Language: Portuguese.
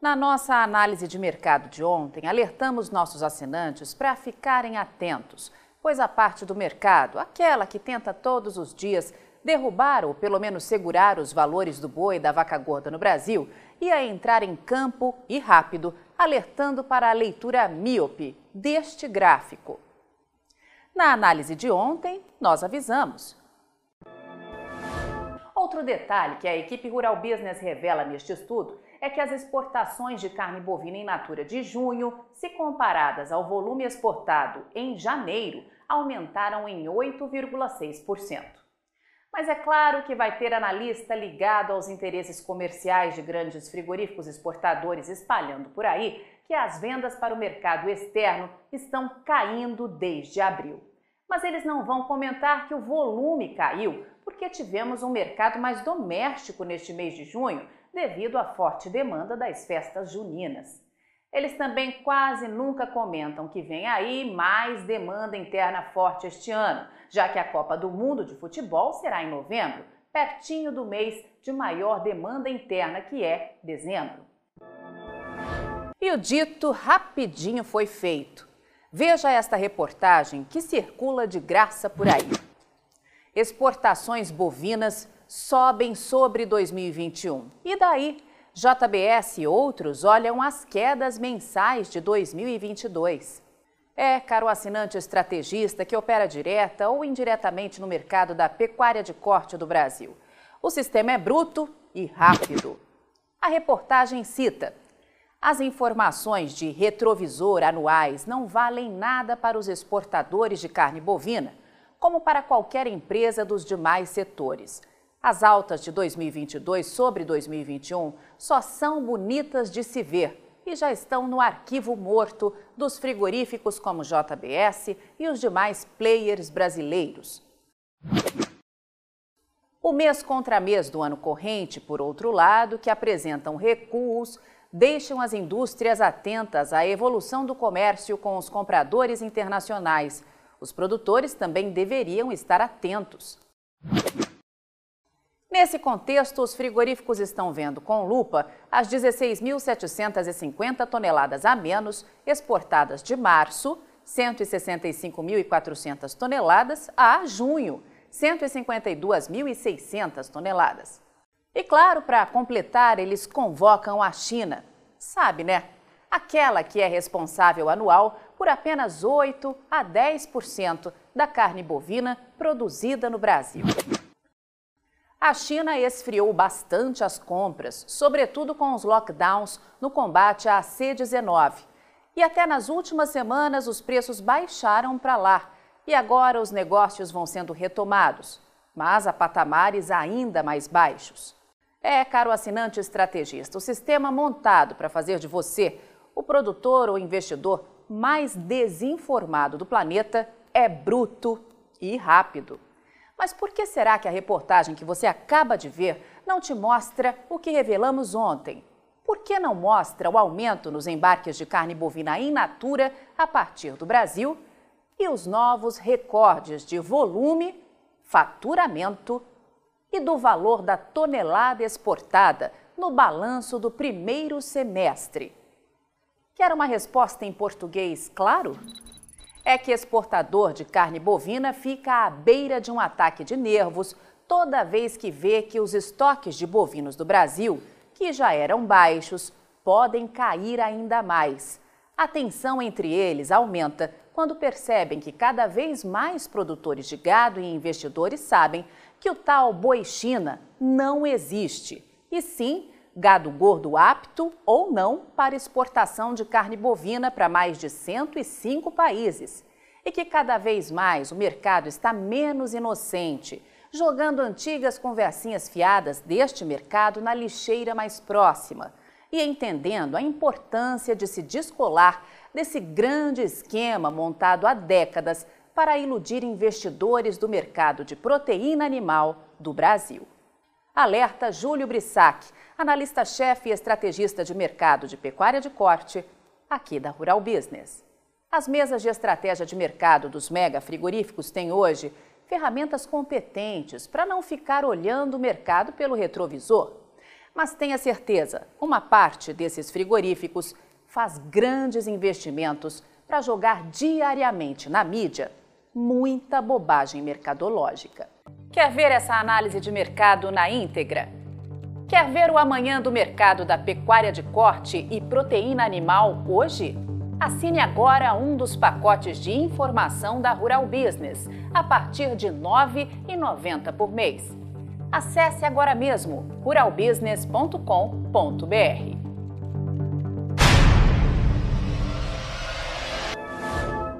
Na nossa análise de mercado de ontem, alertamos nossos assinantes para ficarem atentos, pois a parte do mercado, aquela que tenta todos os dias derrubar ou pelo menos segurar os valores do boi e da vaca gorda no Brasil, ia entrar em campo e rápido, alertando para a leitura míope deste gráfico. Na análise de ontem, nós avisamos. Outro detalhe que a equipe Rural Business revela neste estudo é que as exportações de carne bovina in natura de junho, se comparadas ao volume exportado em janeiro, aumentaram em 8,6%. Mas é claro que vai ter analista ligado aos interesses comerciais de grandes frigoríficos exportadores espalhando por aí que as vendas para o mercado externo estão caindo desde abril. Mas eles não vão comentar que o volume caiu porque tivemos um mercado mais doméstico neste mês de junho devido à forte demanda das festas juninas. Eles também quase nunca comentam que vem aí mais demanda interna forte este ano, já que a Copa do Mundo de Futebol será em novembro, pertinho do mês de maior demanda interna, que é dezembro. E o dito rapidinho foi feito. Veja esta reportagem que circula de graça por aí. Exportações bovinas sobem sobre 2021. E daí? JBS e outros olham as quedas mensais de 2022. É, caro assinante estrategista que opera direta ou indiretamente no mercado da pecuária de corte do Brasil. O sistema é bruto e rápido. A reportagem cita: as informações de retrovisor anuais não valem nada para os exportadores de carne bovina, como para qualquer empresa dos demais setores. As altas de 2022 sobre 2021 só são bonitas de se ver e já estão no arquivo morto dos frigoríficos como JBS e os demais players brasileiros. O mês contra mês do ano corrente, por outro lado, que apresentam recuos, deixam as indústrias atentas à evolução do comércio com os compradores internacionais. Os produtores também deveriam estar atentos. Nesse contexto, os frigoríficos estão vendo com lupa as 16.750 toneladas a menos exportadas de março, 165.400 toneladas, a junho, 152.600 toneladas. E claro, para completar, eles convocam a China. Sabe, né? Aquela que é responsável anual por apenas 8 a 10% da carne bovina produzida no Brasil. A China esfriou bastante as compras, sobretudo com os lockdowns no combate à C-19. E até nas últimas semanas os preços baixaram para lá e agora os negócios vão sendo retomados, mas a patamares ainda mais baixos. É, caro assinante estrategista, o sistema montado para fazer de você o produtor ou investidor mais desinformado do planeta é bruto e rápido. Mas por que será que a reportagem que você acaba de ver não te mostra o que revelamos ontem? Por que não mostra o aumento nos embarques de carne bovina in natura a partir do Brasil e os novos recordes de volume, faturamento e do valor da tonelada exportada no balanço do primeiro semestre? Quer uma resposta em português claro? É que exportador de carne bovina fica à beira de um ataque de nervos toda vez que vê que os estoques de bovinos do Brasil, que já eram baixos, podem cair ainda mais. A tensão entre eles aumenta quando percebem que cada vez mais produtores de gado e investidores sabem que o tal boi China não existe, e sim gado gordo apto ou não para exportação de carne bovina para mais de 105 países. E que cada vez mais o mercado está menos inocente, jogando antigas conversinhas fiadas deste mercado na lixeira mais próxima e entendendo a importância de se descolar desse grande esquema montado há décadas para iludir investidores do mercado de proteína animal do Brasil. Alerta Júlio Brissac, analista-chefe e estrategista de mercado de pecuária de corte, aqui da Rural Business. As mesas de estratégia de mercado dos mega frigoríficos têm hoje ferramentas competentes para não ficar olhando o mercado pelo retrovisor. Mas tenha certeza, uma parte desses frigoríficos faz grandes investimentos para jogar diariamente na mídia muita bobagem mercadológica. Quer ver essa análise de mercado na íntegra? Quer ver o amanhã do mercado da pecuária de corte e proteína animal hoje? Assine agora um dos pacotes de informação da Rural Business, a partir de R$ 9,90 por mês. Acesse agora mesmo ruralbusiness.com.br.